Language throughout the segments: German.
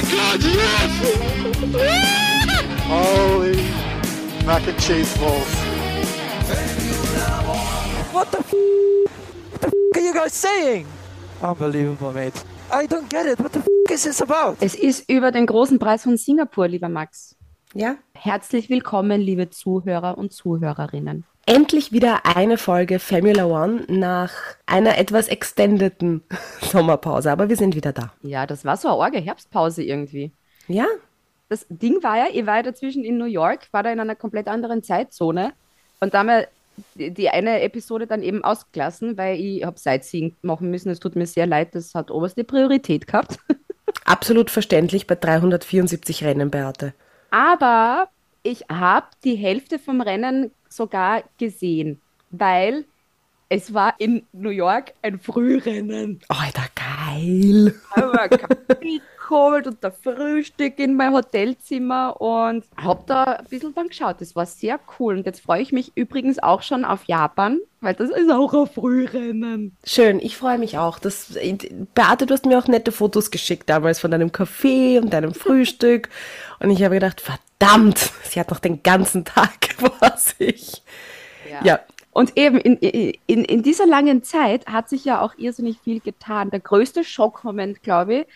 God, yes! Holy mac and cheese balls. What the f? What the f are you guys saying? Unbelievable, mate. I don't get it. What the f is this about? Es ist über den großen Preis von Singapur, lieber Max. Ja, Herzlich willkommen, liebe Zuhörer und Zuhörerinnen. Endlich wieder eine Folge Formula One nach einer etwas extendeten Sommerpause, aber wir sind wieder da. Ja, das war so eine arge Herbstpause irgendwie. Ja, Das Ding war ja, ich war ja dazwischen in New York, war da in einer komplett anderen Zeitzone und da haben wir die, die eine Episode dann eben ausgelassen, weil ich habe Sightseeing machen müssen. Es tut mir sehr leid, das hat oberste Priorität gehabt. absolut verständlich bei 374 Rennen, Beate. Aber ich habe die Hälfte vom Rennen sogar gesehen, weil es war in New York ein Frührennen. Alter, geil. Aber Kaffee geholt und der Frühstück in mein Hotelzimmer und habe da ein bisschen dann geschaut. Das war sehr cool. Und jetzt freue ich mich übrigens auch schon auf Japan, weil das ist auch ein Frührennen. Schön, ich freue mich auch. Das, Beate, du hast mir auch nette Fotos geschickt damals von deinem Kaffee und deinem Frühstück. Und ich habe gedacht, verdammt, sie hat noch den ganzen Tag vor sich. Ja, Und eben in, in, in dieser langen Zeit hat sich ja auch irrsinnig viel getan. Der größte Schockmoment, glaube ich,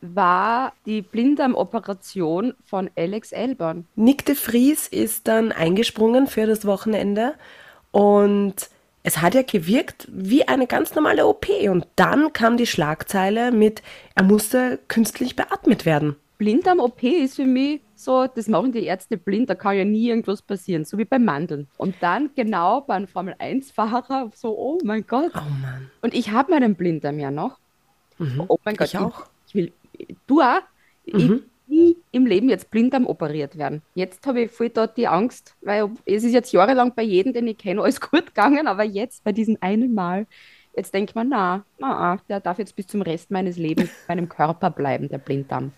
war die Blinddarmoperation von Alex Elborn. Nick de Vries ist dann eingesprungen für das Wochenende und es hat ja gewirkt wie eine ganz normale OP. Und dann kam die Schlagzeile mit, er musste künstlich beatmet werden. Blinddarm-OP ist für mich so, das machen die Ärzte blind, da kann ja nie irgendwas passieren, so wie beim Mandeln. Und dann genau beim Formel-1-Fahrer so, oh mein Gott. Oh Mann. Und ich habe meinen Blinddarm ja noch. Oh mein Gott. ich auch. Ich, will, du auch? Ich will nie im Leben jetzt Blinddarm operiert werden. Jetzt habe ich voll dort die Angst, weil es ist jetzt jahrelang bei jedem, den ich kenne, alles gut gegangen, aber jetzt bei diesem einen Mal, jetzt denkt man, na, na, der darf jetzt bis zum Rest meines Lebens bei meinem Körper bleiben, der Blinddarm.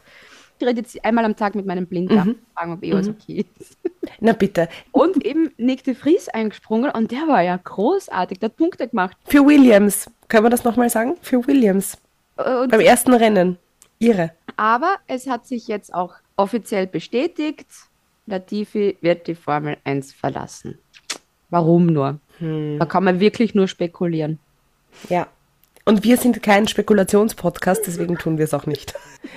Ich rede jetzt einmal am Tag mit meinem Blinddarm, fragen, ob eh alles okay ist. Na bitte. Und eben Nick de Vries eingesprungen und der war ja großartig, der hat Punkte gemacht. Für Williams, können wir das nochmal sagen? Für Williams. Und Beim ersten Rennen. Ihre. Aber es hat sich jetzt auch offiziell bestätigt, Latifi wird die Formel 1 verlassen. Warum nur? Da kann man wirklich nur spekulieren. Ja. Und wir sind kein Spekulationspodcast, deswegen tun wir es auch nicht.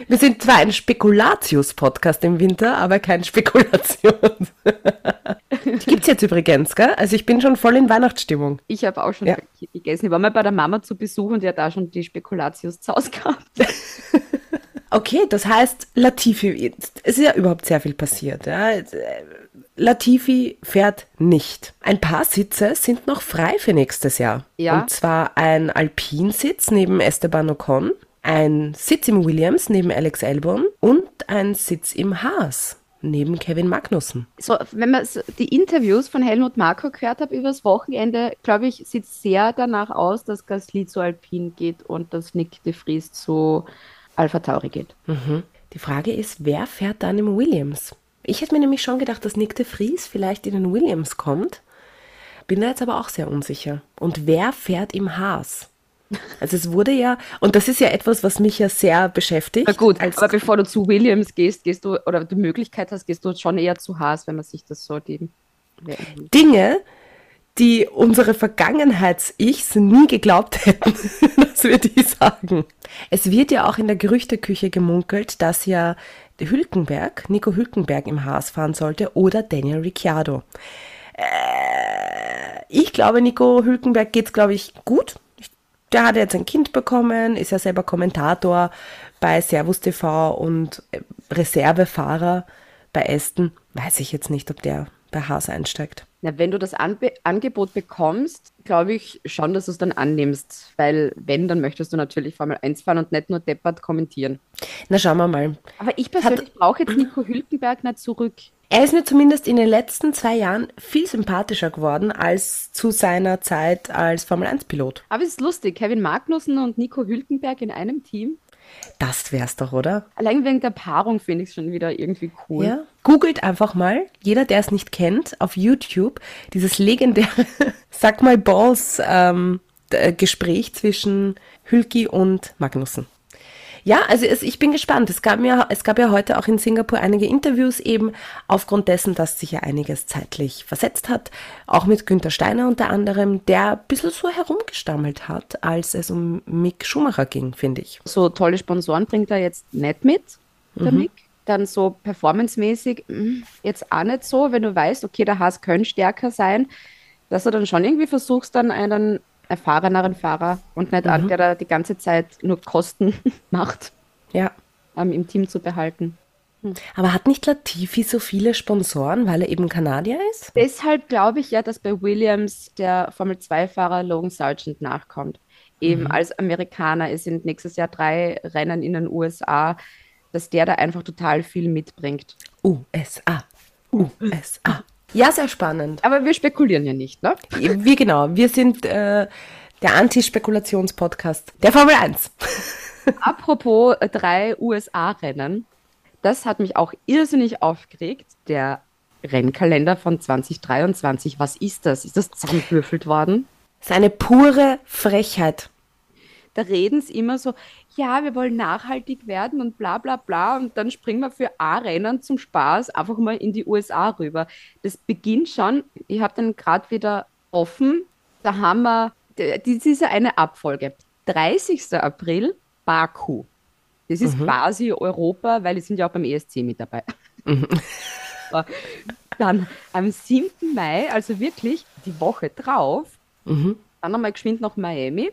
Wir sind zwar ein Spekulatius-Podcast im Winter, aber kein Spekulation. Die gibt's jetzt übrigens, gell? Also ich bin schon voll in Weihnachtsstimmung. Ich habe auch schon Ja. Gegessen. Ich war mal bei der Mama zu Besuch und die hat da schon die Spekulatius zu Hause gehabt. Okay, das heißt, Latifi, es ist ja überhaupt sehr viel passiert. Ja. Latifi fährt nicht. Ein paar Sitze sind noch frei für nächstes Jahr. Ja. Und zwar ein Alpinsitz neben Esteban Ocon, ein Sitz im Williams neben Alex Albon und ein Sitz im Haas neben Kevin Magnussen. So, wenn man so die Interviews von Helmut Marko gehört hat übers Wochenende, glaube ich, sieht sehr danach aus, dass Gasly zu Alpine geht und dass Nick de Vries zu Alpha Tauri geht. Die Frage ist, wer fährt dann im Williams? Ich hätte mir nämlich schon gedacht, dass Nick de Vries vielleicht in den Williams kommt. Bin da jetzt aber auch sehr unsicher. Und wer fährt im Haas? Also es wurde ja, und das ist ja etwas, was mich ja sehr beschäftigt. Na gut, aber bevor du zu Williams gehst, gehst du, oder die Möglichkeit hast, gehst du schon eher zu Haas, wenn man sich das so die. Dinge, die unsere Vergangenheits-Ichs nie geglaubt hätten, dass wir die sagen. Es wird ja auch in der Gerüchteküche gemunkelt, dass ja Hülkenberg, Nico Hülkenberg im Haas fahren sollte oder Daniel Ricciardo. Äh, ich glaube, Nico Hülkenberg geht's, glaube ich, gut. Der hat jetzt ein Kind bekommen, ist ja selber Kommentator bei Servus TV und äh, Reservefahrer bei Aston. Weiß ich jetzt nicht, ob der bei Haas einsteigt. Na, wenn du das Anbe Angebot bekommst, glaube ich schon, dass du es dann annimmst. Weil, wenn, dann möchtest du natürlich Formel 1 fahren und nicht nur deppert kommentieren. Na, schauen wir mal. Aber ich persönlich brauche jetzt Nico Hülkenberg nicht zurück. Er ist mir zumindest in den letzten zwei Jahren viel sympathischer geworden als zu seiner Zeit als Formel-1-Pilot. Aber es ist lustig, Kevin Magnussen und Nico Hülkenberg in einem Team. Das wär's doch, oder? Allein wegen der Paarung finde ich es schon wieder irgendwie cool. Ja. Googelt einfach mal, jeder, der es nicht kennt, auf YouTube, dieses legendäre Sag mal Balls ähm, äh, Gespräch zwischen Hülki und Magnussen. Ja, also es, ich bin gespannt. Es gab, ja, es gab ja heute auch in Singapur einige Interviews eben aufgrund dessen, dass sich ja einiges zeitlich versetzt hat. Auch mit Günther Steiner unter anderem, der ein bisschen so herumgestammelt hat, als es um Mick Schumacher ging, finde ich. So tolle Sponsoren bringt er jetzt nicht mit, der Mick. Dann so performancemäßig mm, jetzt auch nicht so, wenn du weißt, okay, der Haas könnte stärker sein, dass du dann schon irgendwie versuchst, dann einen erfahreneren Fahrer und nicht einen, der da die ganze Zeit nur Kosten macht, Ja. ähm, im Team zu behalten. Aber hat nicht Latifi so viele Sponsoren, weil er eben Kanadier ist? Deshalb glaube ich ja, dass bei Williams der Formel-2-Fahrer Logan Sargent nachkommt. Eben als Amerikaner, es sind nächstes Jahr drei Rennen in den USA, dass der da einfach total viel mitbringt. USA. USA. Ja, sehr spannend. Aber wir spekulieren ja nicht, ne? Wir genau, wir sind äh, der Anti-Spekulations-Podcast der Formel 1. Apropos äh, drei USA-Rennen, das hat mich auch irrsinnig aufgeregt. Der Rennkalender von 2023, was ist das? Ist das zusammengewürfelt worden? Das ist eine pure Frechheit. Da reden sie immer so, ja, wir wollen nachhaltig werden und bla bla bla. Und dann springen wir für A-Rennen zum Spaß einfach mal in die USA rüber. Das beginnt schon, ich habe dann gerade wieder offen, da haben wir, das ist ja eine Abfolge. 30. April, Baku. Das ist quasi Europa, weil die sind ja auch beim ESC mit dabei. Aber dann am 7. Mai, also wirklich die Woche drauf, dann nochmal geschwind nach Miami.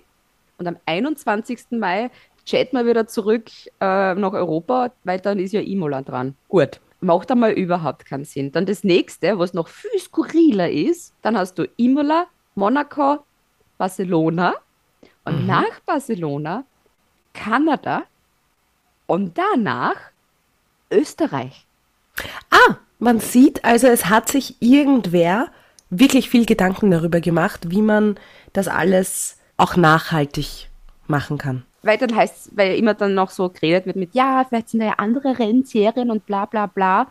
Und am 21. Mai chatten wir wieder zurück äh, nach Europa, weil dann ist ja Imola dran. Gut. Macht einmal überhaupt keinen Sinn. Dann das nächste, was noch viel skurriler ist, dann hast du Imola, Monaco, Barcelona und nach Barcelona Kanada und danach Österreich. Ah, man sieht also, es hat sich irgendwer wirklich viel Gedanken darüber gemacht, wie man das alles auch nachhaltig machen kann. Weil dann heißt weil immer dann noch so geredet wird mit, ja, vielleicht sind da ja andere Rennserien und bla bla bla.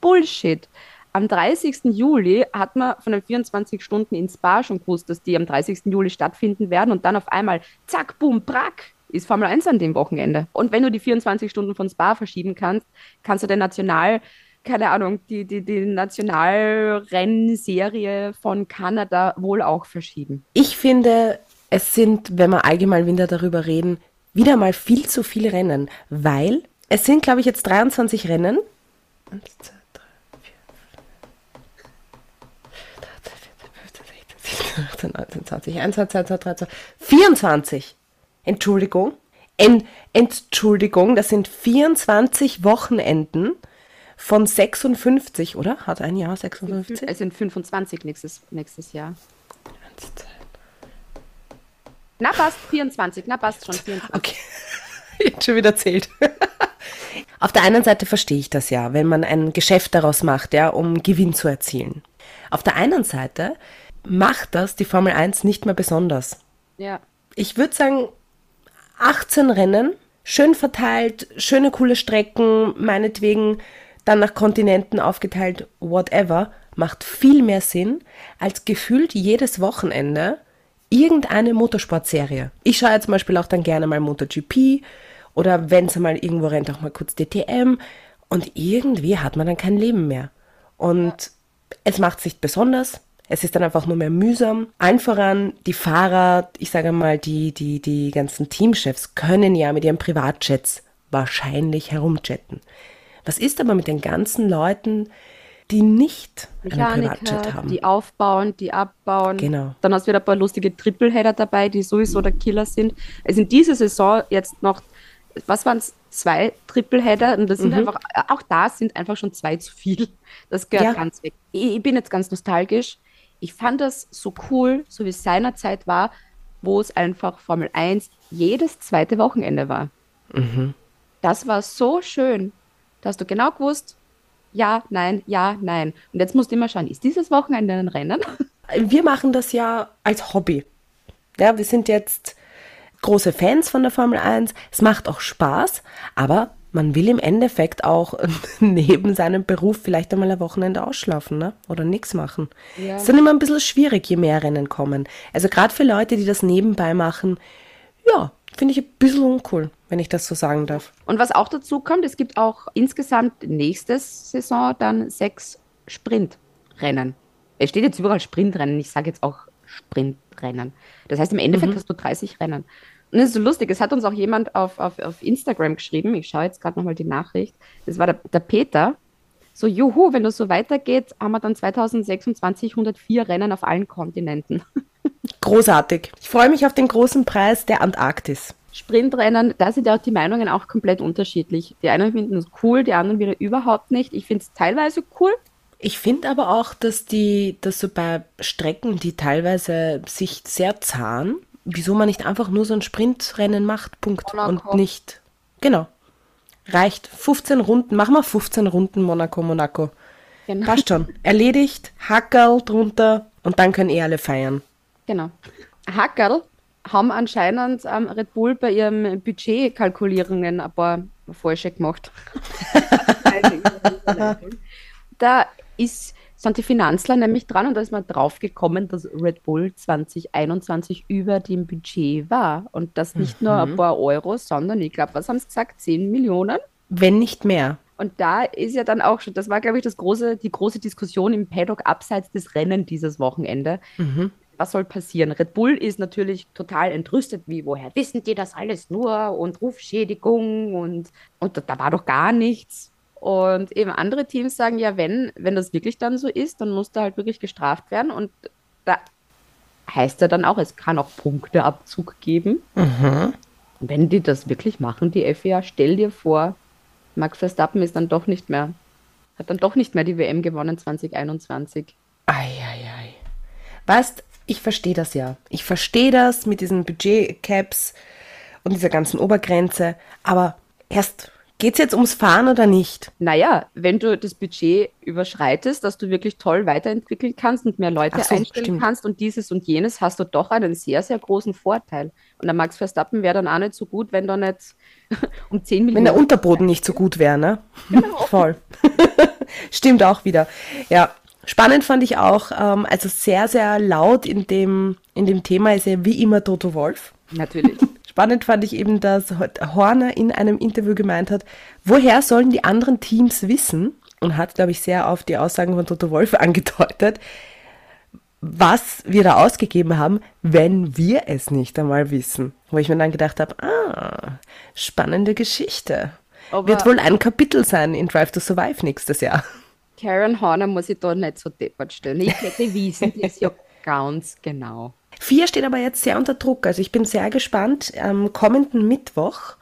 Bullshit. Am 30. Juli hat man von den 24 Stunden in Spa schon gewusst, dass die am 30. Juli stattfinden werden und dann auf einmal, zack, boom, brack, ist Formel 1 an dem Wochenende. Und wenn du die 24 Stunden von Spa verschieben kannst, kannst du den National, keine Ahnung, die, die, die Nationalrennserie von Kanada wohl auch verschieben. Ich finde, es sind, wenn wir allgemein wieder darüber reden, wieder mal viel zu viele Rennen, weil es sind, glaube ich, jetzt 23 Rennen. 1, 2, 3, 4, 5, 6, 7, 8, 9, 10, 19, 20, 1, 2, 2, 3, 2, 24. Entschuldigung. En, Entschuldigung, das sind 24 Wochenenden von 56, oder? Hat ein Jahr 56? Es sind 25 nächstes, nächstes Jahr. Na passt, 24, na passt schon, 24. Okay, jetzt schon wieder zählt. Auf der einen Seite verstehe ich das ja, wenn man ein Geschäft daraus macht, ja, um Gewinn zu erzielen. Auf der anderen Seite macht das die Formel 1 nicht mehr besonders. Ja. Ich würde sagen, 18 Rennen, schön verteilt, schöne coole Strecken, meinetwegen dann nach Kontinenten aufgeteilt, whatever, macht viel mehr Sinn, als gefühlt jedes Wochenende irgendeine Motorsportserie. Ich schaue ja zum Beispiel auch dann gerne mal MotoGP oder wenn es mal irgendwo rennt, auch mal kurz DTM und irgendwie hat man dann kein Leben mehr. Und es macht sich besonders. Es ist dann einfach nur mehr mühsam. Allen voran die Fahrer, ich sage mal, die, die, die ganzen Teamchefs können ja mit ihren Privatjets wahrscheinlich herumjetten. Was ist aber mit den ganzen Leuten, die nicht einen Privatjet Mechaniker, haben? die aufbauen, die abbauen. Genau. Dann hast du wieder ein paar lustige Tripleheader dabei, die sowieso der Killer sind. Es sind diese Saison jetzt noch, was waren es, zwei Tripleheader und das sind Mhm. einfach, auch da sind einfach schon zwei zu viel. Das gehört Ja. ganz weg. Ich, ich bin jetzt ganz nostalgisch. Ich fand das so cool, so wie es seinerzeit war, wo es einfach Formel 1 jedes zweite Wochenende war. Mhm. Das war so schön. Da hast du genau gewusst, ja, nein, ja, nein. Und jetzt musst du immer schauen, ist dieses Wochenende ein Rennen? wir machen das ja als Hobby. Ja, wir sind jetzt große Fans von der Formel 1. Es macht auch Spaß, aber man will im Endeffekt auch neben seinem Beruf vielleicht einmal ein Wochenende ausschlafen ne? oder nichts machen. Ja. Es ist dann immer ein bisschen schwierig, je mehr Rennen kommen. Also gerade für Leute, die das nebenbei machen, ja, finde ich ein bisschen uncool, wenn ich das so sagen darf. Und was auch dazu kommt, es gibt auch insgesamt nächste Saison dann sechs Sprintrennen. Es steht jetzt überall Sprintrennen, ich sage jetzt auch Sprintrennen. Das heißt, im Endeffekt mhm. hast du 30 Rennen. Und es ist so lustig, es hat uns auch jemand auf, auf, auf Instagram geschrieben, ich schaue jetzt gerade nochmal die Nachricht, das war der, der Peter, so, juhu, wenn das so weitergeht, haben wir dann 2026 104 Rennen auf allen Kontinenten. Großartig. Ich freue mich auf den großen Preis der Antarktis. Sprintrennen, da sind ja auch die Meinungen auch komplett unterschiedlich. Die einen finden es cool, die anderen wieder überhaupt nicht. Ich finde es teilweise cool. Ich finde aber auch, dass die, dass so bei Strecken, die teilweise sich sehr zahlen, wieso man nicht einfach nur so ein Sprintrennen macht, Punkt. Monaco. Und nicht. Genau. Reicht. 15 Runden. Machen wir 15 Runden Monaco, Monaco. Genau. Passt schon. Erledigt, Hackerl drunter und dann können eh alle feiern. Genau. Hackerl haben anscheinend ähm, Red Bull bei ihren Budgetkalkulierungen ein paar falsche gemacht. da ist, sind die Finanzler nämlich dran und da ist man drauf gekommen, dass Red Bull 2021 über dem Budget war. Und das nicht mhm. nur ein mhm. paar Euro, sondern ich glaube, was haben sie gesagt? 10 Millionen? Wenn nicht mehr. Und da ist ja dann auch schon, das war, glaube ich, das große, die große Diskussion im Paddock abseits des Rennen dieses Wochenende. Mhm. Was soll passieren? Red Bull ist natürlich total entrüstet, wie, woher wissen die das alles nur und Rufschädigung und, und da war doch gar nichts. Und eben andere Teams sagen, ja, wenn, wenn das wirklich dann so ist, dann muss da halt wirklich gestraft werden. Und da heißt ja dann auch, es kann auch Punkteabzug geben. Mhm. Wenn die das wirklich machen, die FIA, stell dir vor, Max Verstappen ist dann doch nicht mehr, hat dann doch nicht mehr die WM gewonnen 2021. Eieiei. Weißt, ich verstehe das ja. Ich verstehe das mit diesen Budgetcaps und dieser ganzen Obergrenze, aber erst Geht es jetzt ums Fahren oder nicht? Naja, wenn du das Budget überschreitest, dass du wirklich toll weiterentwickeln kannst und mehr Leute so, einstellen stimmt. kannst und dieses und jenes, hast du doch einen sehr, sehr großen Vorteil. Und der Max Verstappen wäre dann auch nicht so gut, wenn da nicht um 10 Millionen. Wenn der Unterboden nicht so gut wäre, ne? Genau. Voll. stimmt auch wieder. Ja, Spannend fand ich auch, ähm, also sehr, sehr laut in dem, in dem Thema ist ja wie immer Toto Wolf. Natürlich. Spannend fand ich eben, dass Horner in einem Interview gemeint hat, woher sollen die anderen Teams wissen? Und hat, glaube ich, sehr auf die Aussagen von Toto Wolf angedeutet, was wir da ausgegeben haben, wenn wir es nicht einmal wissen. Wo ich mir dann gedacht habe, ah, spannende Geschichte. Aber Wird wohl ein Kapitel sein in Drive to Survive nächstes Jahr. Karen Horner muss ich da nicht so deppert stellen. Ich hätte wissen, das ja ganz genau. Vier steht aber jetzt sehr unter Druck. Also ich bin sehr gespannt. Am kommenden Mittwoch,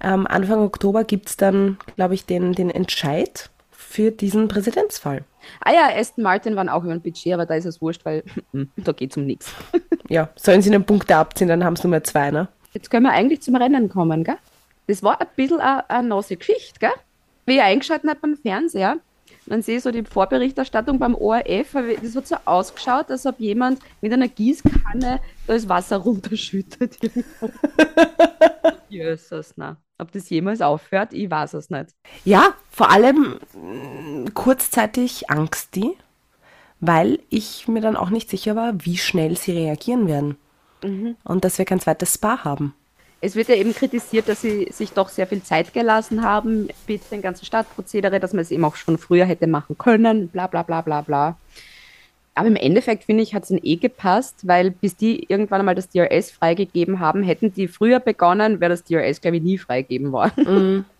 ähm, Anfang Oktober, gibt es dann, glaube ich, den, den Entscheid für diesen Präsidentsfall. Ah ja, Aston Martin waren auch über ein Budget, aber da ist es wurscht, weil da geht es um nichts. ja, sollen sie einen Punkte abziehen, dann haben sie nur mehr zwei, ne? Jetzt können wir eigentlich zum Rennen kommen, gell? Das war ein bisschen eine, eine nasse Geschichte, gell? Wie ich eingeschaltet habe beim Fernseher, dann sehe ich so die Vorberichterstattung beim ORF, das hat so ausgeschaut, als ob jemand mit einer Gießkanne das Wasser runterschüttet. Jesus, na. Ob das jemals aufhört, ich weiß es nicht. Ja, vor allem mm, kurzzeitig Angst die, weil ich mir dann auch nicht sicher war, wie schnell sie reagieren werden. Mhm. Und dass wir kein zweites Spa haben. Es wird ja eben kritisiert, dass sie sich doch sehr viel Zeit gelassen haben mit dem ganzen Startprozedere, dass man es eben auch schon früher hätte machen können, bla bla bla bla bla. Aber im Endeffekt, finde ich, hat es eh gepasst, weil bis die irgendwann einmal das DRS freigegeben haben, hätten die früher begonnen, wäre das DRS, glaube ich, nie freigegeben worden. Mhm.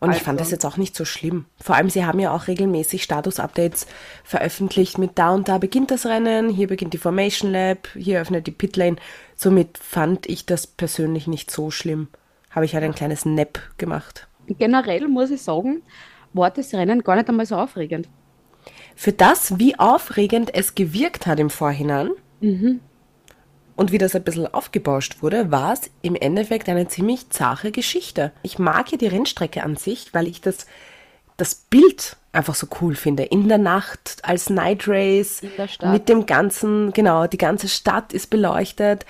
Und also. ich fand das jetzt auch nicht so schlimm. Vor allem, sie haben ja auch regelmäßig Status-Updates veröffentlicht mit da und da beginnt das Rennen, hier beginnt die Formation Lab, hier öffnet die Pitlane. Somit fand ich das persönlich nicht so schlimm. Habe ich halt ein kleines Nap gemacht. Generell muss ich sagen, war das Rennen gar nicht einmal so aufregend. Für das, wie aufregend es gewirkt hat im Vorhinein, mhm und wie das ein bisschen aufgebauscht wurde, war es im Endeffekt eine ziemlich zache Geschichte. Ich mag ja die Rennstrecke an sich, weil ich das, das Bild einfach so cool finde. In der Nacht als Night Race mit dem ganzen, genau, die ganze Stadt ist beleuchtet.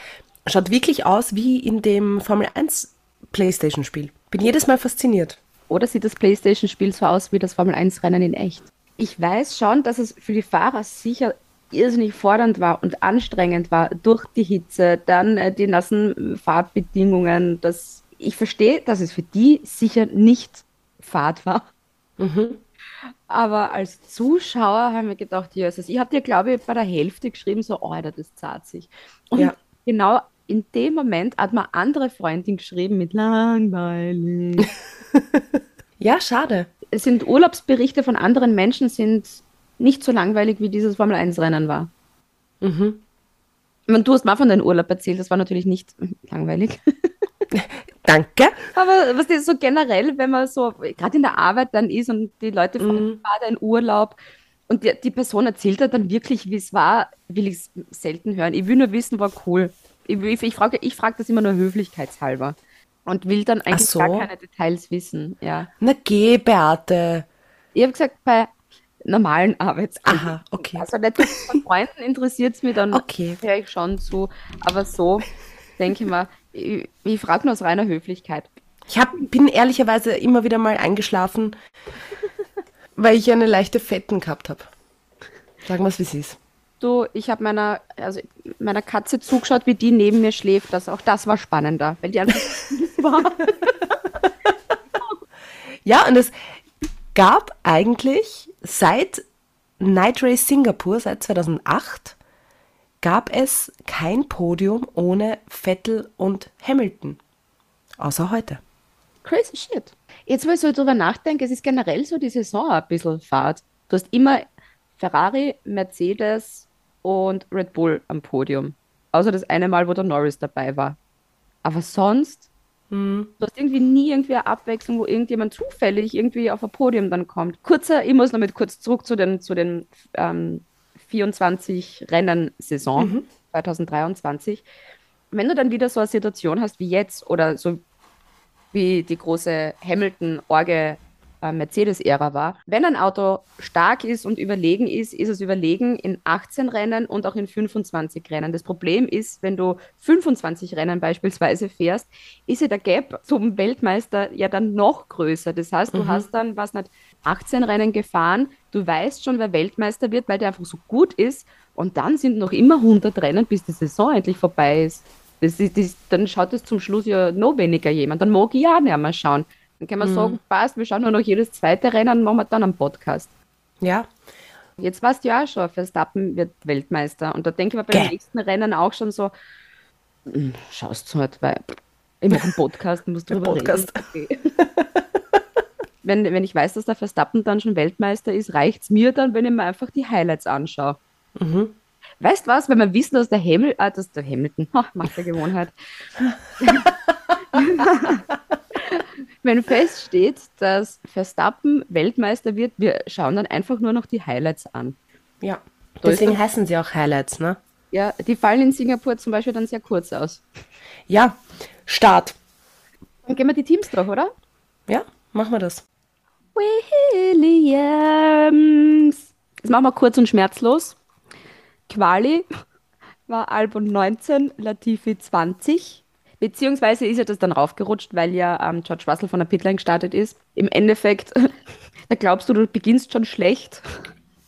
Schaut wirklich aus wie in dem Formel 1 Playstation Spiel. Bin jedes Mal fasziniert. Oder sieht das Playstation Spiel so aus wie das Formel 1 Rennen in echt? Ich weiß schon, dass es für die Fahrer sicher irrsinnig fordernd war und anstrengend war durch die Hitze, dann äh, die nassen Fahrbedingungen, dass ich verstehe, dass es für die sicher nicht Fahrt war. Mhm. Aber als Zuschauer haben wir gedacht, Jesus, ich habe dir, glaube ich, bei der Hälfte geschrieben, so, oh, Alter, das zahlt sich. Und Ja. genau in dem Moment hat mir andere Freundin geschrieben mit langweilig. Ja, schade. es sind Urlaubsberichte von anderen Menschen sind nicht so langweilig, wie dieses Formel-1-Rennen war. Mhm. Ich meine, du hast mal von deinem Urlaub erzählt, das war natürlich nicht langweilig. Danke. Aber was ist so generell, wenn man so gerade in der Arbeit dann ist und die Leute fragen, Mhm. war dein Urlaub? Und die, die Person erzählt dann wirklich, wie es war, will ich es selten hören. Ich will nur wissen, war cool. Ich, ich, ich frage ich frag das immer nur höflichkeitshalber und will dann eigentlich so. gar keine Details wissen. Ja. Na geh, Beate. Ich habe gesagt, bei normalen Arbeitskollegen. Aha, okay. Also nicht von Freunden interessiert es mich, dann Okay. höre ich schon zu. Aber so denke ich mir, ich, ich frage nur aus reiner Höflichkeit. Ich hab, bin ehrlicherweise immer wieder mal eingeschlafen, weil ich eine leichte Fetten gehabt habe. Sagen wir es, wie es ist. Du, ich habe meiner, also meiner Katze zugeschaut, wie die neben mir schläft. Das, auch das war spannender, weil die einfach war. Ja, und es gab eigentlich seit Night Race Singapur, seit 2008, gab es kein Podium ohne Vettel und Hamilton. Außer heute. Crazy shit. Jetzt, wo ich so drüber nachdenke, es ist generell so die Saison ein bisschen fad. Du hast immer Ferrari, Mercedes und Red Bull am Podium. Außer das eine Mal, wo der Norris dabei war. Aber sonst, du hast irgendwie nie irgendwie eine Abwechslung, wo irgendjemand zufällig irgendwie auf ein Podium dann kommt. Kurzer, ich muss noch mit kurz zurück zu den, zu den ähm, 24 Rennen-Saison 2023. Wenn du dann wieder so eine Situation hast wie jetzt oder so wie die große Hamilton-Orge äh, Mercedes-Ära war. Wenn ein Auto stark ist und überlegen ist, ist es überlegen in 18 Rennen und auch in 25 Rennen. Das Problem ist, wenn du 25 Rennen beispielsweise fährst, ist ja der Gap zum Weltmeister ja dann noch größer. Das heißt, du hast dann, was nicht, 18 Rennen gefahren, du weißt schon, wer Weltmeister wird, weil der einfach so gut ist und dann sind noch immer 100 Rennen, bis die Saison endlich vorbei ist. Das ist, das, dann schaut es zum Schluss ja noch weniger jemand. Dann mag ich ja nicht mehr schauen. Dann kann man sagen, passt, wir schauen nur noch jedes zweite Rennen, machen wir dann einen Podcast. Ja. Jetzt weißt du ja auch schon, Verstappen wird Weltmeister. Und da denke ich mir bei Gell. den nächsten Rennen auch schon so, hm, schaust du halt, weil ich mache einen Podcast, muss drüber Podcast. reden. Okay. wenn, wenn ich weiß, dass der Verstappen dann schon Weltmeister ist, reicht es mir dann, wenn ich mir einfach die Highlights anschaue. Weißt was, wenn wir wissen, dass der Hamilton, ah, dass der Hamilton, ha, macht der Gewohnheit. wenn feststeht, dass Verstappen Weltmeister wird, wir schauen dann einfach nur noch die Highlights an. Ja. Da Deswegen heißen sie auch Highlights, ne? Ja, die fallen in Singapur zum Beispiel dann sehr kurz aus. Ja. Start. Dann gehen wir die Teams durch, oder? Ja, machen wir das. Williams. Das machen wir kurz und schmerzlos. Quali war Albon 19, Latifi 20. Beziehungsweise ist er das dann raufgerutscht, weil ja ähm, George Russell von der Pitline gestartet ist. Im Endeffekt, da glaubst du, du beginnst schon schlecht,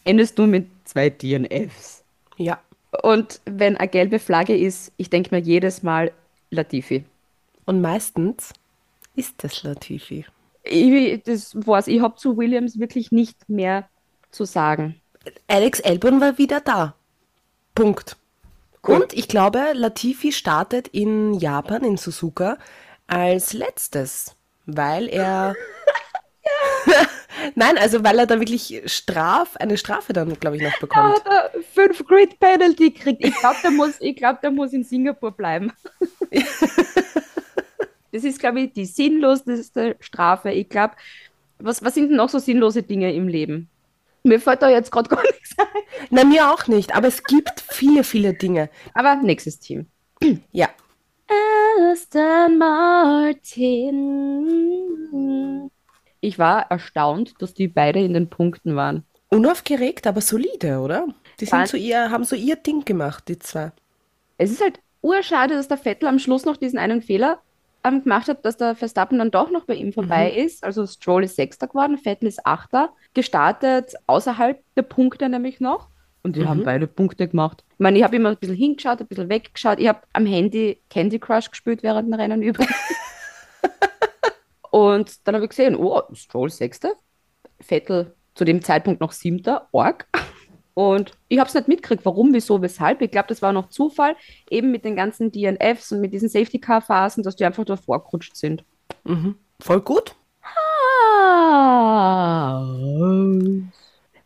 endest du mit zwei DNFs. Ja. Und wenn eine gelbe Flagge ist, ich denke mir jedes Mal Latifi. Und meistens ist das Latifi. Ich, das war's. Ich habe zu Williams wirklich nicht mehr zu sagen. Alex Albon war wieder da. Punkt. Und ich glaube, Latifi startet in Japan, in Suzuka, als letztes, weil er. Nein, also weil er da wirklich Straf, eine Strafe dann, glaube ich, noch bekommt. hat er fünf Grid Penalty gekriegt. Ich glaube, der muss, ich glaube, der muss in Singapur bleiben. das ist, glaube ich, die sinnloseste Strafe. Ich glaube, was, was sind denn noch so sinnlose Dinge im Leben? Mir fällt da jetzt gerade gar nichts ein. Na, mir auch nicht, aber es gibt viele, viele Dinge. Aber nächstes Team. Ja. Aston Martin. Ich war erstaunt, dass die beide in den Punkten waren. Unaufgeregt, aber solide, oder? Die sind so ihr, haben so ihr Ding gemacht, die zwei. Es ist halt urschade, dass der Vettel am Schluss noch diesen einen Fehler ähm, gemacht hat, dass der Verstappen dann doch noch bei ihm vorbei ist. Also Stroll ist Sechster geworden, Vettel ist Achter, gestartet außerhalb der Punkte nämlich noch. Und die haben beide Punkte gemacht. Ich meine, ich habe immer ein bisschen hingeschaut, ein bisschen weggeschaut. Ich habe am Handy Candy Crush gespielt während dem Rennen übrigens. Und dann habe ich gesehen, oh, Stroll Sechster, Vettel zu dem Zeitpunkt noch Siebter, Org. Und ich habe es nicht mitgekriegt, warum, wieso, weshalb. Ich glaube, das war noch Zufall, eben mit den ganzen DNFs und mit diesen Safety-Car-Phasen, dass die einfach davor gerutscht sind. Voll gut. Ah.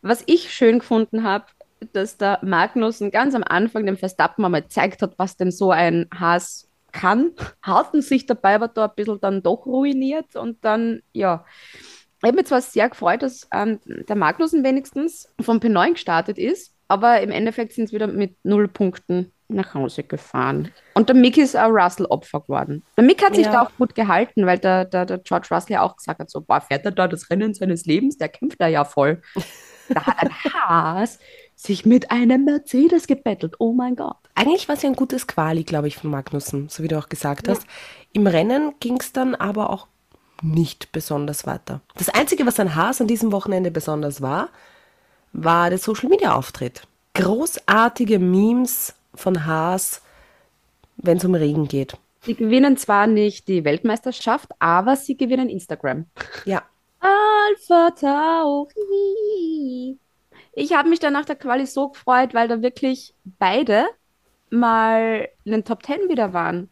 Was ich schön gefunden habe, dass der Magnussen ganz am Anfang dem Verstappen einmal gezeigt hat, was denn so ein Haas kann. Hauten sich dabei aber da ein bisschen dann doch ruiniert und dann, ja. Ich habe mich zwar sehr gefreut, dass ähm, der Magnussen wenigstens vom P9 gestartet ist, aber im Endeffekt sind sie wieder mit null Punkten nach Hause gefahren. Und der Mick ist ein Russell-Opfer geworden. Der Mick hat sich Ja. da auch gut gehalten, weil der, der, der George Russell ja auch gesagt hat, so, boah, fährt er da das Rennen seines Lebens? Der kämpft da ja voll. Da hat ein Haas sich mit einem Mercedes gebettelt. Oh mein Gott. Eigentlich war es ja ein gutes Quali, glaube ich, von Magnussen, so wie du auch gesagt hast. Im Rennen ging es dann aber auch nicht besonders weiter. Das Einzige, was an Haas an diesem Wochenende besonders war, war der Social-Media-Auftritt. Großartige Memes von Haas, wenn es um Regen geht. Sie gewinnen zwar nicht die Weltmeisterschaft, aber sie gewinnen Instagram. Ja, Alpha Tauri. Ich habe mich dann nach der Quali so gefreut, weil da wirklich beide mal in den Top 10 wieder waren.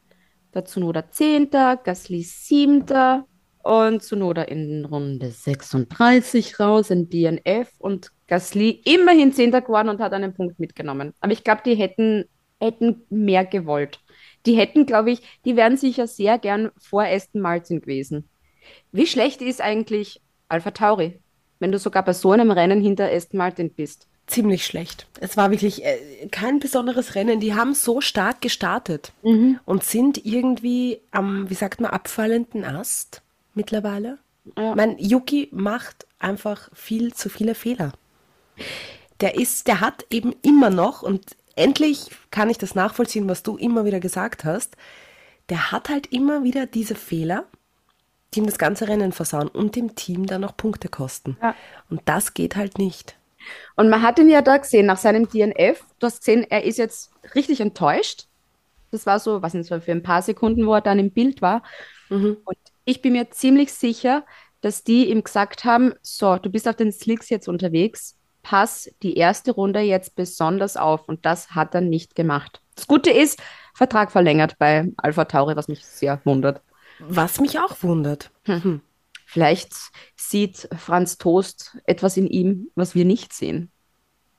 Der Tsunoda 10., Gasly 7. und Tsunoda in Runde 36 raus in DNF und Gasly immerhin 10. geworden und hat einen Punkt mitgenommen. Aber ich glaube, die hätten, hätten mehr gewollt. Die hätten, glaube ich, die wären sicher sehr gern vor Aston Martin gewesen. Wie schlecht ist eigentlich Alpha Tauri, wenn du sogar bei so einem Rennen hinter Aston Martin bist? ziemlich schlecht. Es war wirklich äh, kein besonderes Rennen. Die haben so stark gestartet und sind irgendwie am, wie sagt man, abfallenden Ast mittlerweile. Ja. Mein Yuki macht einfach viel zu viele Fehler. Der ist, der hat eben immer noch, und endlich kann ich das nachvollziehen, was du immer wieder gesagt hast, der hat halt immer wieder diese Fehler, die ihm das ganze Rennen versauen und dem Team dann noch Punkte kosten. Ja. Und das geht halt nicht. Und man hat ihn ja da gesehen, nach seinem DNF, du hast gesehen, er ist jetzt richtig enttäuscht. Das war so, was nicht so für ein paar Sekunden, wo er dann im Bild war. Und ich bin mir ziemlich sicher, dass die ihm gesagt haben, so, du bist auf den Slicks jetzt unterwegs, pass die erste Runde jetzt besonders auf. Und das hat er nicht gemacht. Das Gute ist, Vertrag verlängert bei Alpha Tauri, was mich sehr wundert. Was mich auch wundert. Vielleicht sieht Franz Toast etwas in ihm, was wir nicht sehen.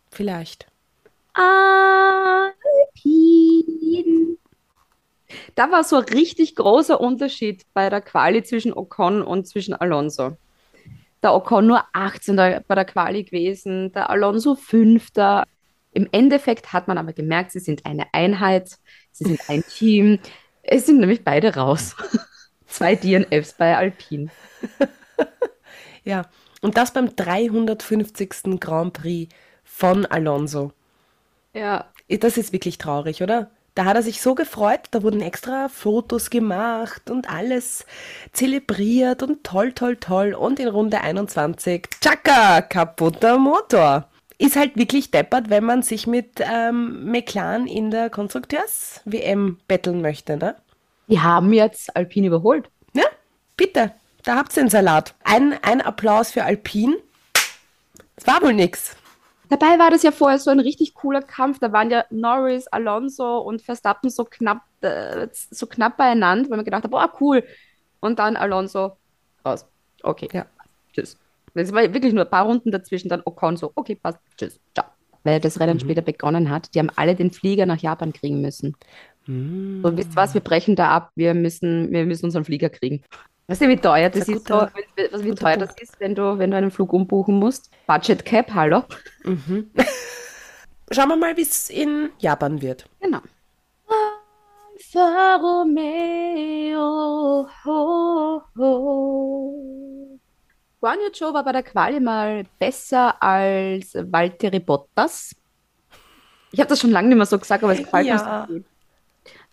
Vielleicht. Alpin. Da war so ein richtig großer Unterschied bei der Quali zwischen Ocon und zwischen Alonso. Der Ocon nur 18. bei der Quali gewesen, der Alonso 5. Im Endeffekt hat man aber gemerkt, sie sind eine Einheit, sie sind ein Team. Es sind nämlich beide raus. Zwei DNFs bei Alpine. Ja. Und das beim 350. Grand Prix von Alonso. Ja, Das ist wirklich traurig, oder? Da hat er sich so gefreut, da wurden extra Fotos gemacht und alles zelebriert und toll, toll, toll. Und in Runde 21, tschakka, kaputter Motor. Ist halt wirklich deppert, wenn man sich mit ähm, McLaren in der Konstrukteurs-WM betteln möchte, ne? die haben jetzt Alpine überholt. Ja, bitte, da habt ihr den Salat. Ein, ein Applaus für Alpine. Das war wohl nix. Dabei war das ja vorher so ein richtig cooler Kampf. Da waren ja Norris, Alonso und Verstappen so knapp, äh, so knapp beieinander, weil man gedacht hat, boah, cool. Und dann Alonso raus. Okay, Ja. tschüss. Es war wirklich nur ein paar Runden dazwischen, dann Ocon so, okay, passt, tschüss, ciao. Weil das Rennen später begonnen hat, die haben alle den Flieger nach Japan kriegen müssen. So, wisst ihr was, wir brechen da ab, wir müssen, wir müssen unseren Flieger kriegen. Weißt du, wie teuer das Das ist ein ist, so, guter- wenn- was- wie teuer Punkt. das ist, wenn du, wenn du einen Flug umbuchen musst? Budget Cap, hallo? Schauen wir mal, wie es in Japan wird. Genau. Alfa Romeo. Ho, ho. Guan Yu war bei der Quali mal besser als Valtteri Bottas. Ich habe das schon lange nicht mehr so gesagt, aber es gefällt Ja. mir so gut.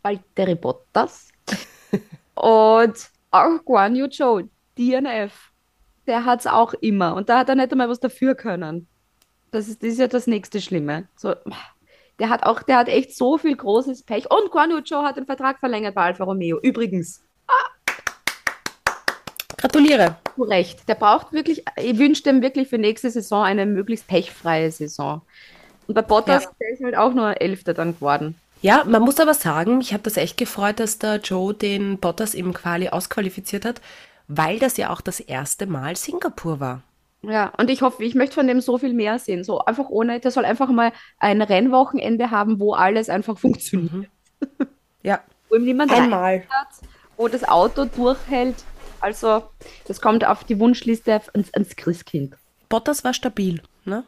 Valtteri Bottas. Und auch Guan Yu Zhou, DNF. Der hat es auch immer. Und da hat er nicht einmal was dafür können. Das ist, das ist ja das nächste Schlimme. So, der hat auch, der hat echt so viel großes Pech. Und Guan Yu Zhou hat den Vertrag verlängert bei Alfa Romeo. Übrigens, Gratuliere. zu Recht. Der braucht wirklich, ich wünsche dem wirklich für nächste Saison eine möglichst pechfreie Saison. Und bei Bottas, Ja. der ist halt auch nur Elfter dann geworden. Ja, man muss aber sagen, ich habe das echt gefreut, dass der Joe den Bottas im Quali ausqualifiziert hat, weil das ja auch das erste Mal Singapur war. Ja, und ich hoffe, ich möchte von dem so viel mehr sehen. So einfach ohne, der soll einfach mal ein Rennwochenende haben, wo alles einfach funktioniert. Ja, Wo ihm niemand einmal. reinfährt, wo das Auto durchhält. Also, das kommt auf die Wunschliste ans, ans Christkind. Bottas war stabil, ne?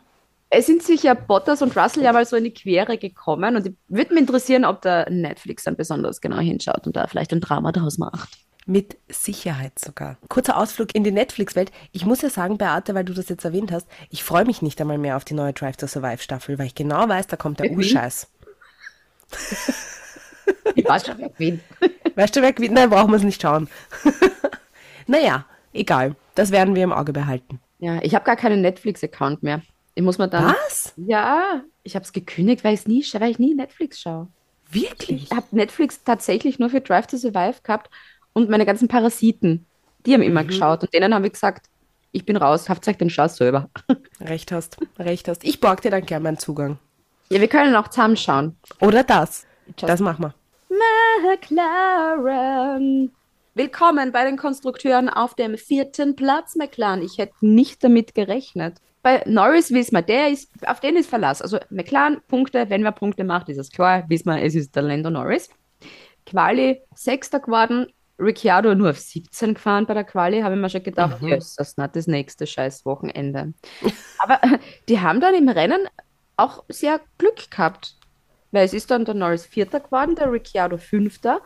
Es sind sich ja Bottas und Russell ja mal so in die Quere gekommen und würde mich interessieren, ob der Netflix dann besonders genau hinschaut und da vielleicht ein Drama draus macht. Mit Sicherheit sogar. Kurzer Ausflug in die Netflix-Welt. Ich muss ja sagen, Beate, weil du das jetzt erwähnt hast, ich freue mich nicht einmal mehr auf die neue Drive to Survive Staffel, weil ich genau weiß, da kommt der? Urscheiß. Ich weiß schon, wer gewinnt. Weißt du, wer gewinnt? Nein, brauchen wir es nicht schauen. naja, egal. Das werden wir im Auge behalten. Ja, ich habe gar keinen Netflix-Account mehr. Ich muss mir dann. Was? Ja, ich habe es gekündigt, weil, nie, weil ich nie Netflix schaue. Wirklich? Ich habe Netflix tatsächlich nur für Drive to Survive gehabt und meine ganzen Parasiten, die haben immer geschaut und denen habe ich gesagt, ich bin raus, habt euch den Scheiß selber. Recht hast, recht hast. Ich borg dir dann gern meinen Zugang. Ja, wir können auch zusammen schauen. Oder das. Das machen wir. McLaren. Willkommen bei den Konstrukteuren auf dem vierten Platz, McLaren. Ich hätte nicht damit gerechnet. Bei Norris wissen wir, der ist, auf den ist Verlass. Also McLaren, Punkte, wenn wer Punkte macht, ist es klar. Wissen wir, es ist der Lando Norris. Quali, Sechster geworden. Ricciardo nur auf 17 gefahren bei der Quali, habe ich mir schon gedacht, yes, das ist nicht das nächste scheiß Wochenende. Aber äh, die haben dann im Rennen auch sehr Glück gehabt. Weil es ist dann der Norris Vierter geworden, der Ricciardo Fünfter.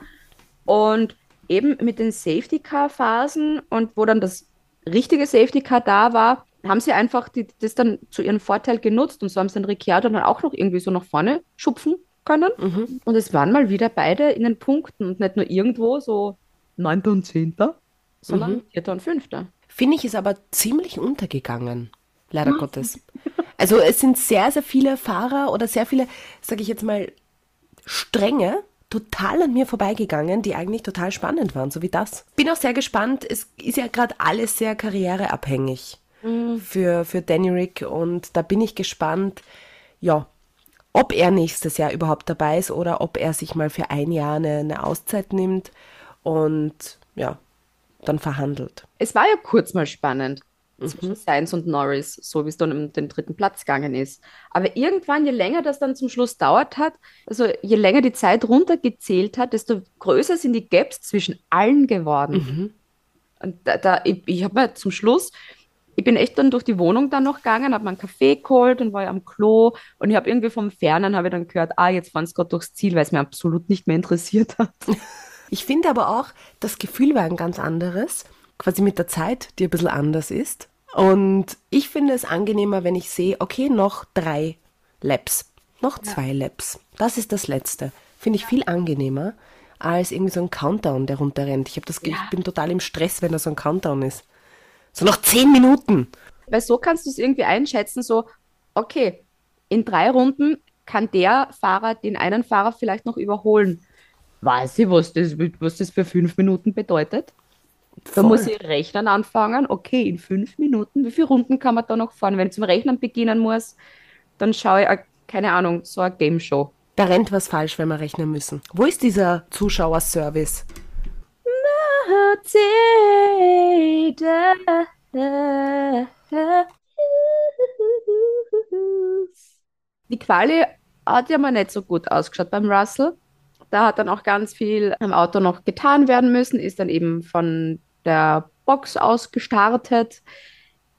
Und eben mit den Safety-Car-Phasen und wo dann das richtige Safety-Car da war, haben sie einfach die, das dann zu ihrem Vorteil genutzt und so haben sie den Ricciardo dann auch noch irgendwie so nach vorne schupfen können. Und es waren mal wieder beide in den Punkten und nicht nur irgendwo so Neunter und Zehnter, sondern Vierter und Fünfter. Finde ich, ist aber ziemlich untergegangen. Leider Gottes. Also es sind sehr, sehr viele Fahrer oder sehr viele, sage ich jetzt mal, Stränge total an mir vorbeigegangen, die eigentlich total spannend waren, so wie das. Bin auch sehr gespannt. Es ist ja gerade alles sehr karriereabhängig für, für Danny Rick und da bin ich gespannt, ja, ob er nächstes Jahr überhaupt dabei ist oder ob er sich mal für ein Jahr eine, eine Auszeit nimmt und ja, dann verhandelt. Es war ja kurz mal spannend zwischen Sainz und Norris, so wie es dann um den dritten Platz gegangen ist. Aber irgendwann, je länger das dann zum Schluss dauert hat, also je länger die Zeit runtergezählt hat, desto größer sind die Gaps zwischen allen geworden. Und da, da ich, ich habe mir zum Schluss, ich bin echt dann durch die Wohnung dann noch gegangen, habe mir einen Kaffee geholt und war ja am Klo und ich habe irgendwie vom Fernen habe ich dann gehört, ah, jetzt fahren sie gerade durchs Ziel, weil es mir absolut nicht mehr interessiert hat. Ich finde aber auch, das Gefühl war ein ganz anderes, quasi mit der Zeit, die ein bisschen anders ist. Und ich finde es angenehmer, wenn ich sehe, okay, noch drei Laps, noch zwei Laps. Das ist das Letzte. Finde ich viel angenehmer als irgendwie so ein Countdown, der runterrennt. Ich das, Ge- ich bin total im Stress, wenn da so ein Countdown ist. So noch zehn Minuten. Weil so kannst du es irgendwie einschätzen, so, okay, in drei Runden kann der Fahrer den einen Fahrer vielleicht noch überholen. Weiß ich, was das, was das für fünf Minuten bedeutet? Da Voll. muss ich rechnen anfangen. Okay, in fünf Minuten, wie viele Runden kann man da noch fahren? Wenn ich zum Rechnen beginnen muss, dann schaue ich, äh, keine Ahnung, so eine Game Show. Da rennt was falsch, wenn wir rechnen müssen. Wo ist dieser Zuschauerservice? Die Quali hat ja mal nicht so gut ausgeschaut beim Russell. Da hat dann auch ganz viel am Auto noch getan werden müssen, ist dann eben von der Box aus gestartet.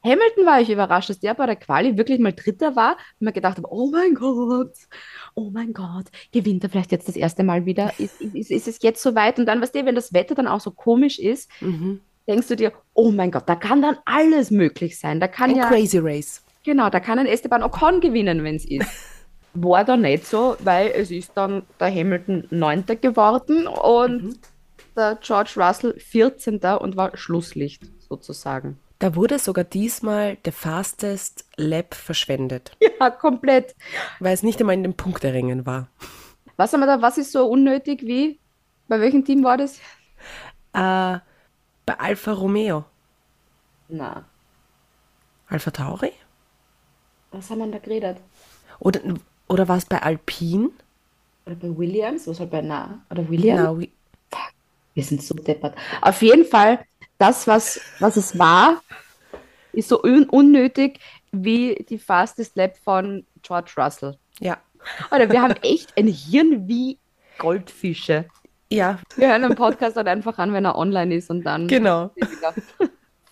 Hamilton war ich überrascht, dass der bei der Quali wirklich mal Dritter war und mir gedacht habe, oh mein Gott, oh mein Gott, gewinnt er vielleicht jetzt das erste Mal wieder? Ist, ist, ist es jetzt soweit? Und dann, weißt du, wenn das Wetter dann auch so komisch ist, denkst du dir, oh mein Gott, da kann dann alles möglich sein. Da kann Ein ja, Crazy Race. genau, da kann ein Esteban Ocon gewinnen, wenn es ist. War da nicht so, weil es ist dann der Hamilton Neunter geworden und der George Russell 14. und war Schlusslicht sozusagen. Da wurde sogar diesmal der Fastest Lap verschwendet, Ja, komplett. weil es nicht einmal in den Punkterängen war. Was haben wir da, was ist so unnötig wie? Bei welchem Team war das? Äh, bei Alfa Romeo. Na, Alpha Tauri? was haben wir da geredet? Oder, oder war es bei Alpine? Oder bei Williams? Was halt bei Na? Oder Williams? Na, wie- Wir sind so deppert. Auf jeden Fall, das, was, was es war, ist so un unnötig wie die Fastest Lap von George Russell. ja. Oder wir haben echt ein Hirn wie Goldfische. Ja, Wir hören den Podcast halt einfach an, wenn er online ist und dann. genau.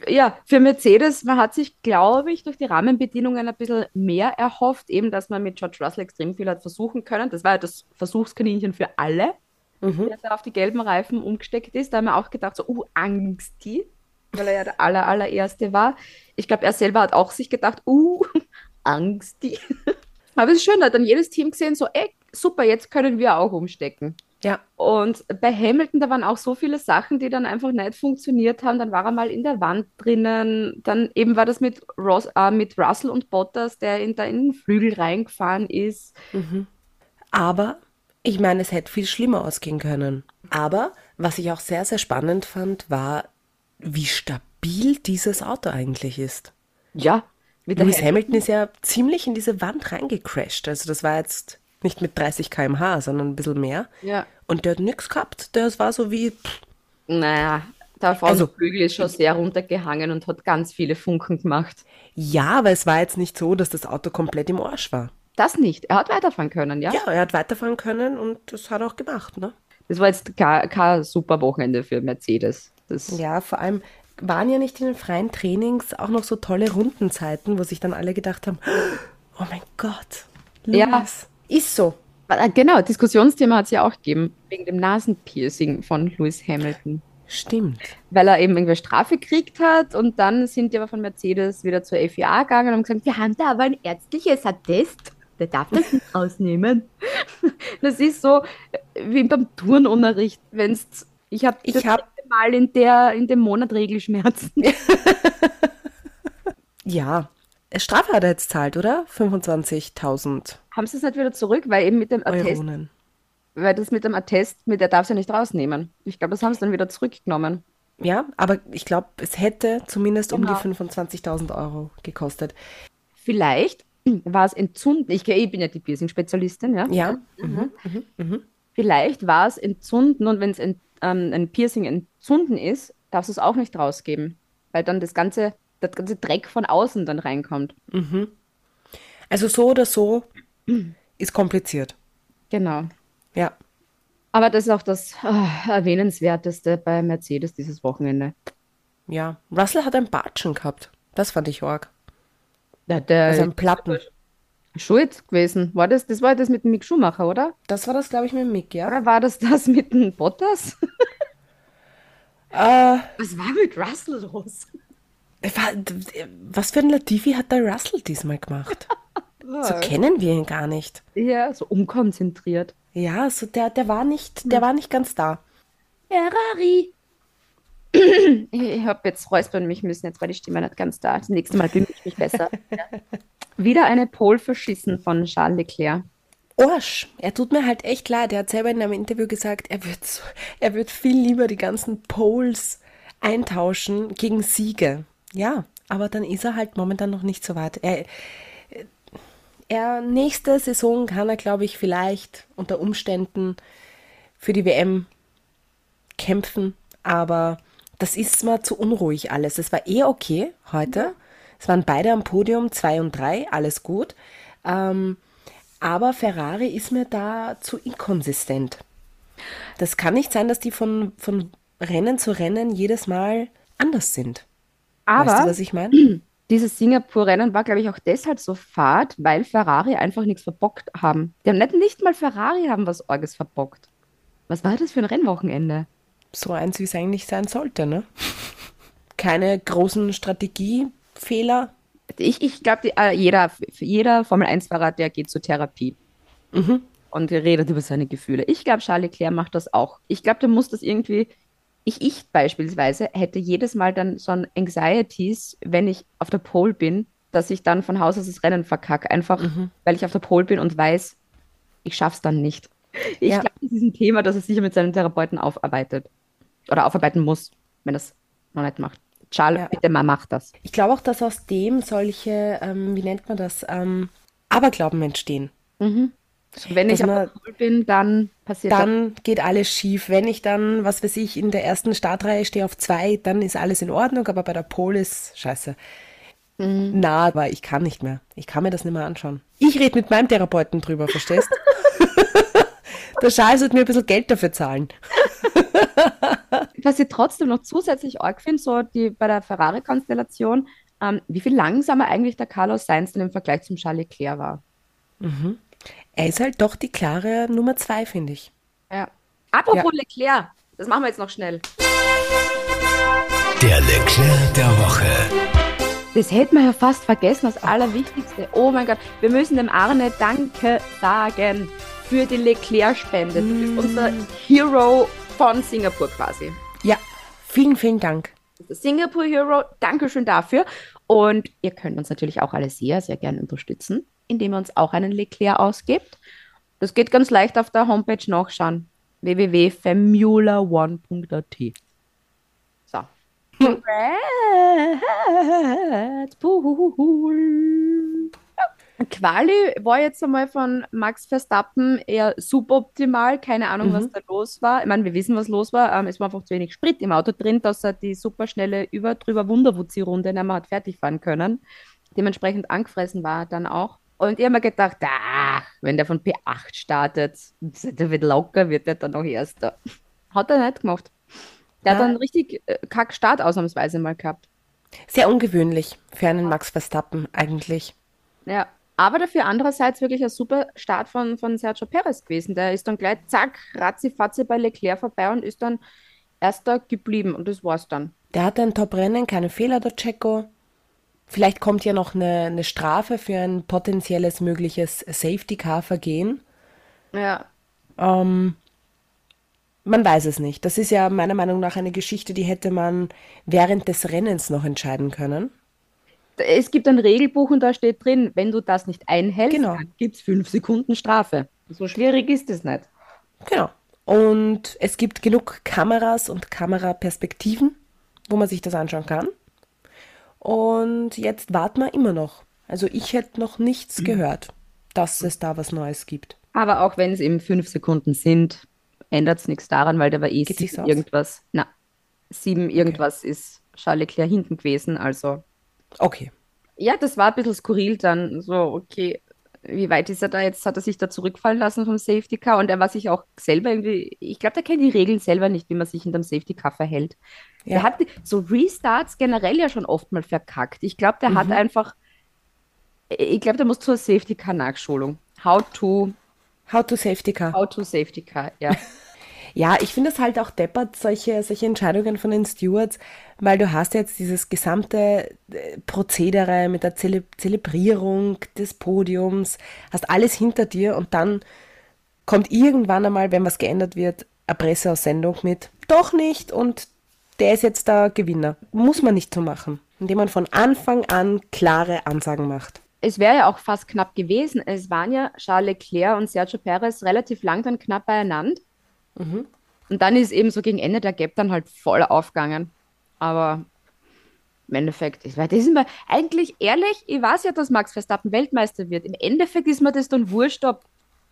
Ja, für Mercedes, man hat sich, glaube ich, durch die Rahmenbedingungen ein bisschen mehr erhofft, eben, dass man mit George Russell extrem viel hat versuchen können. Das war ja das Versuchskaninchen für alle, Mhm. der da auf die gelben Reifen umgesteckt ist. Da haben wir auch gedacht, so, uh, Angsti, weil er ja der aller, allererste war. Ich glaube, er selber hat auch sich gedacht, uh, Angsti. Aber es ist schön, da hat dann jedes Team gesehen, so, ey, super, jetzt können wir auch umstecken. Ja, Und bei Hamilton, da waren auch so viele Sachen, die dann einfach nicht funktioniert haben. Dann war er mal in der Wand drinnen. Dann eben war das mit, Ross, äh, mit Russell und Bottas, der in, da in den Flügel reingefahren ist. aber ich meine, es hätte viel schlimmer ausgehen können. Aber was ich auch sehr, sehr spannend fand, war, wie stabil dieses Auto eigentlich ist. Ja, mit Lewis Ham- Hamilton ist ja ziemlich in diese Wand reingecrashed. Also das war jetzt nicht mit 30 km/h, sondern ein bisschen mehr. Ja. Und der hat nichts gehabt. Das war so wie, pff, Naja, der Also- Flügel ist schon sehr runtergehangen und hat ganz viele Funken gemacht. ja, aber es war jetzt nicht so, dass das Auto komplett im Arsch war. Das nicht. Er hat weiterfahren können, ja? Ja, er hat weiterfahren können und das hat er auch gemacht, ne? Das war jetzt kein, super Wochenende für Mercedes. Das, Ja, vor allem waren ja nicht in den freien Trainings auch noch so tolle Rundenzeiten, wo sich dann alle gedacht haben, oh mein Gott, Ja. Lewis. Ist so. Ah, Genau, Diskussionsthema hat es ja auch gegeben, wegen dem Nasenpiercing von Lewis Hamilton. Stimmt. Weil er eben irgendwie Strafe gekriegt hat und dann sind die aber von Mercedes wieder zur FIA gegangen und haben gesagt, wir haben da aber ein ärztliches Attest, der darf das nicht rausnehmen. Das ist so äh, wie beim Turnunterricht, wenn's ich habe Ich das hab- letzte Mal in der in dem Monat Regelschmerzen. Ja. Strafe hat er jetzt zahlt, oder? 25.000 Haben sie es nicht wieder zurück, weil eben mit dem Attest, Euronen. weil das mit dem Attest, mit der darf es ja nicht rausnehmen. Ich glaube, das haben sie dann wieder zurückgenommen. Ja, aber ich glaube, es hätte zumindest um Genau. die 25.000 Euro gekostet. Vielleicht war es entzünden. Ich, ich bin ja die Piercing-Spezialistin, ja. Ja, Vielleicht war es entzünden und wenn es ent, ähm, ein Piercing entzünden ist, darfst du es auch nicht rausgeben, weil dann das ganze, das ganze Dreck von außen dann reinkommt. also so oder so ist kompliziert. Genau. Ja. Aber das ist auch das äh, Erwähnenswerteste bei Mercedes dieses Wochenende. Ja. Russell hat ein Batschen gehabt. Das fand ich arg. Ja, der Also ein Platten. Schuld gewesen. War das, das war das mit dem Mick Schumacher, oder? Das war das, glaube ich, mit Mick, ja? Oder war das das mit dem Bottas? Äh, Was war mit Russell los? wa- was für ein Latifi hat der Russell diesmal gemacht? So kennen wir ihn gar nicht. Ja, so unkonzentriert. Ja, so der, der war nicht, der war nicht ganz da. Ferrari. Ich, habe jetzt räuspern mich müssen, jetzt war die Stimme nicht ganz da. Das nächste Mal bin ich mich besser. Ja. Wieder eine Pole verschissen von Charles Leclerc. Orsch, er tut mir halt echt leid. Er hat selber in einem Interview gesagt, er wird, so, er wird viel lieber die ganzen Poles eintauschen gegen Siege. Ja, aber dann ist er halt momentan noch nicht so weit. Er, er nächste Saison kann er, glaube ich, vielleicht unter Umständen für die WM kämpfen, aber das ist mir zu unruhig alles. Es war eh okay heute. Es waren beide am Podium, zwei und drei, alles gut. Ähm, aber Ferrari ist mir da zu inkonsistent. Das kann nicht sein, dass die von, von Rennen zu Rennen jedes Mal anders sind. Aber weißt du, was ich meine? dieses Singapur-Rennen war, glaube ich, auch deshalb so fad, weil Ferrari einfach nichts verbockt haben. Die haben nicht, nicht mal Ferrari haben was Orges verbockt. Was war das für ein Rennwochenende? So eins, wie es eigentlich sein sollte, ne? Keine großen Strategiefehler. Ich, ich glaube, äh, jeder, jeder Formel-1-Fahrer, der geht zur Therapie und redet über seine Gefühle. Ich glaube, Charles Leclerc macht das auch. Ich glaube, der muss das irgendwie ich, ich beispielsweise hätte jedes Mal dann so ein Anxieties, wenn ich auf der Pole bin, dass ich dann von Haus aus das Rennen verkacke, einfach Mhm. weil ich auf der Pole bin und weiß, ich schaff's dann nicht. Ich Ja. glaube, das ist ein Thema, das er sicher mit seinen Therapeuten aufarbeitet. Oder aufarbeiten muss, wenn es noch nicht macht. Charles, Ja. bitte mal mach das. Ich glaube auch, dass aus dem solche, ähm, wie nennt man das, ähm, Aberglauben entstehen. So, wenn Dass ich man- bin, dann passiert das. Dann geht alles schief. Wenn ich dann, was weiß ich, in der ersten Startreihe stehe auf zwei, dann ist alles in Ordnung, aber bei der Pole ist scheiße. Na, aber ich kann nicht mehr. Ich kann mir das nicht mehr anschauen. Ich rede mit meinem Therapeuten drüber, verstehst? der Charles wird mir ein bisschen Geld dafür zahlen. Was ich trotzdem noch zusätzlich arg finde, so die, bei der Ferrari-Konstellation, ähm, wie viel langsamer eigentlich der Carlos Sainz denn im Vergleich zum Charles Leclerc war. Er ist halt doch die klare Nummer zwei, finde ich. Ja. Apropos Leclerc, das machen wir jetzt noch schnell. Der Leclerc der Woche. Das hätten wir ja fast vergessen, das Allerwichtigste. Oh mein Gott, wir müssen dem Arne Danke sagen für die Leclerc-Spende. Du bist unser Hero von Singapur quasi. Ja, vielen, vielen Dank. Singapur Hero. Dankeschön dafür. Und ihr könnt uns natürlich auch alle sehr, sehr gerne unterstützen, indem ihr uns auch einen Leclerc ausgebt. Das geht ganz leicht auf der Homepage nachschauen. www.formula1.at So. Bull. Quali war jetzt einmal von Max Verstappen eher suboptimal. Keine Ahnung, was da los war. Ich meine, wir wissen, was los war. Ähm, es war einfach zu wenig Sprit im Auto drin, dass er die superschnelle über drüber Wunderwutzi-Runde nicht mehr hat fertig fahren können. Dementsprechend angefressen war er dann auch. Und ich habe mir gedacht, ach, wenn der von P8 startet, der wird locker, wird der dann noch Erster. Hat er nicht gemacht. Der hat Ja. dann richtig äh, kack Start ausnahmsweise mal gehabt. Sehr ungewöhnlich für einen Max Verstappen eigentlich. Ja, aber dafür andererseits wirklich ein super Start von, von Sergio Perez gewesen. Der ist dann gleich, zack, ratzi-fatzi bei Leclerc vorbei und ist dann Erster geblieben. Und das war's dann. Der hatte ein Top-Rennen, keine Fehler, der Checo. Vielleicht kommt ja noch eine, eine Strafe für ein potenzielles mögliches Safety-Car-Vergehen. Ja, Ähm, man weiß es nicht. Das ist ja meiner Meinung nach eine Geschichte, die hätte man während des Rennens noch entscheiden können. Es gibt ein Regelbuch und da steht drin, wenn du das nicht einhältst, Genau. dann gibt's fünf Sekunden Strafe. So schwierig ist es nicht. Genau. Und es gibt genug Kameras und Kameraperspektiven, wo man sich das anschauen kann. Und jetzt warten wir immer noch. Also ich hätte noch nichts gehört, dass es da was Neues gibt. Aber auch wenn es eben fünf Sekunden sind, ändert es nichts daran, weil der war eh sieben irgendwas. Na, sieben irgendwas ist Charles Leclerc hinten gewesen. Also Okay. Ja, das war ein bisschen skurril dann. So, okay, wie weit ist er da? Jetzt hat er sich da zurückfallen lassen vom Safety Car und er war sich auch selber irgendwie, ich glaube, der kennt die Regeln selber nicht, wie man sich hinterm Safety Car verhält. Ja. Der hat so Restarts generell ja schon oft mal verkackt. Ich glaube, der hat einfach, ich glaube, der muss zur Safety Car Nachschulung. How to, How to Safety Car. how to Safety Car, ja. Ja, ich finde es halt auch deppert, solche, solche Entscheidungen von den Stewards, weil du hast jetzt dieses gesamte äh, Prozedere mit der Zele Zelebrierung des Podiums, hast alles hinter dir und dann kommt irgendwann einmal, wenn was geändert wird, eine Presseaussendung mit, doch nicht und der ist jetzt der Gewinner. Muss man nicht so machen, indem man von Anfang an klare Ansagen macht. Es wäre ja auch fast knapp gewesen. Es waren ja Charles Leclerc und Sergio Perez relativ lang dann knapp beieinander. Und dann ist eben so gegen Ende der Gap dann halt voll aufgegangen. Aber im Endeffekt, ich weiß, das ist mir eigentlich ehrlich, ich weiß ja, dass Max Verstappen Weltmeister wird. Im Endeffekt ist mir das dann wurscht, ob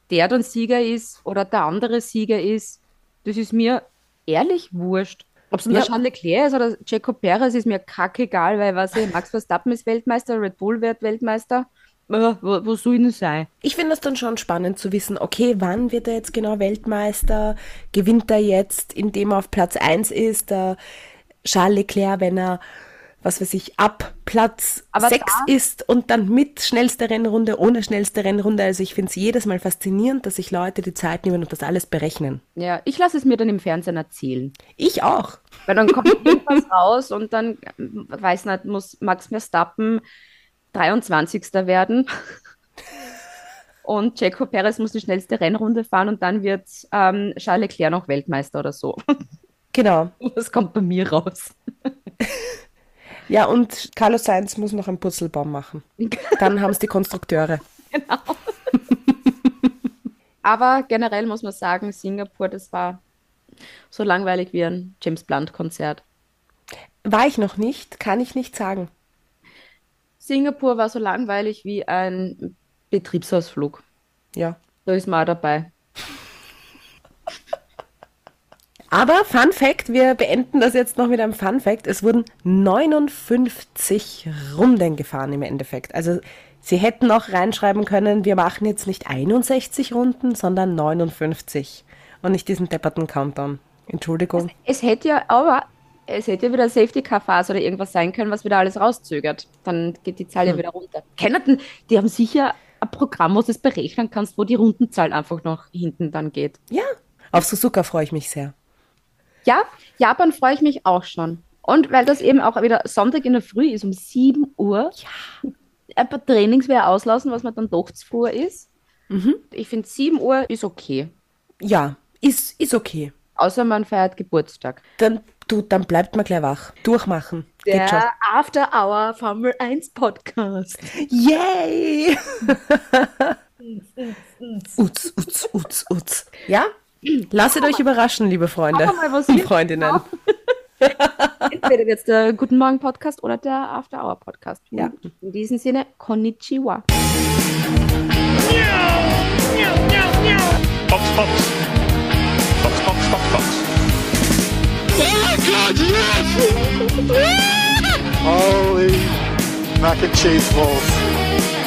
der dann Sieger ist oder der andere Sieger ist. Das ist mir ehrlich wurscht. Ob es Ja. Charles Leclerc ist oder Checo Perez, ist mir kackegal, weil was ich, Max Verstappen ist Weltmeister, Red Bull wird Weltmeister. Äh, wo, wo soll denn sein? Ich finde es dann schon spannend zu wissen, okay, wann wird er jetzt genau Weltmeister? Gewinnt er jetzt, indem er auf Platz 1 ist? Der Charles Leclerc, wenn er, was weiß ich, ab Platz Aber 6 da- ist und dann mit schnellste Rennrunde, ohne schnellste Rennrunde. Also ich finde es jedes Mal faszinierend, dass sich Leute die Zeit nehmen und das alles berechnen. Ja, ich lasse es mir dann im Fernsehen erzählen. Ich auch. Weil dann kommt irgendwas raus und dann, weiß nicht, muss Max Verstappen 23. werden. Und Checo Perez muss die schnellste Rennrunde fahren und dann wird ähm, Charles Leclerc noch Weltmeister oder so. Genau. Was kommt bei mir raus? Ja, und Carlos Sainz muss noch einen Purzelbaum machen. Dann haben es die Konstrukteure. Genau. Aber generell muss man sagen, Singapur, das war so langweilig wie ein James Blunt-Konzert. War ich noch nicht, kann ich nicht sagen. Singapur war so langweilig wie ein Betriebsausflug. Ja. Da ist man auch dabei. Aber Fun Fact, wir beenden das jetzt noch mit einem Fun Fact. Es wurden 59 Runden gefahren im Endeffekt. Also sie hätten auch reinschreiben können, wir machen jetzt nicht 61 Runden, sondern 59 und nicht diesen depperten Countdown. Entschuldigung. Es hätte ja, aber es hätte wieder Safety Car Phase oder irgendwas sein können, was wieder alles rauszögert. Dann geht die Zahl ja wieder runter. Kennen, die haben sicher ein Programm, wo du es berechnen kannst, wo die Rundenzahl einfach noch hinten dann geht. Ja, auf Suzuka freue ich mich sehr. Ja, Japan freue ich mich auch schon. Und weil das eben auch wieder Sonntag in der Früh ist, um 7 Uhr. Ja. Ein paar Trainings wäre auslassen, was man dann doch zu früh ist. Ich finde, 7 Uhr ist okay. Ja, ist, ist okay. Außer man feiert Geburtstag. Dann, du, dann bleibt man gleich wach. Durchmachen. Geht schon. Der After Hour Formel 1 Podcast. Yay! Utz, utz, utz, utz. Ja? Lasst euch überraschen, liebe Freunde und. Freundinnen. Entweder jetzt der Guten Morgen Podcast oder der After Hour Podcast. Ja. In diesem Sinne, Konnichiwa. Fox, Fox. Holy mac and cheese balls.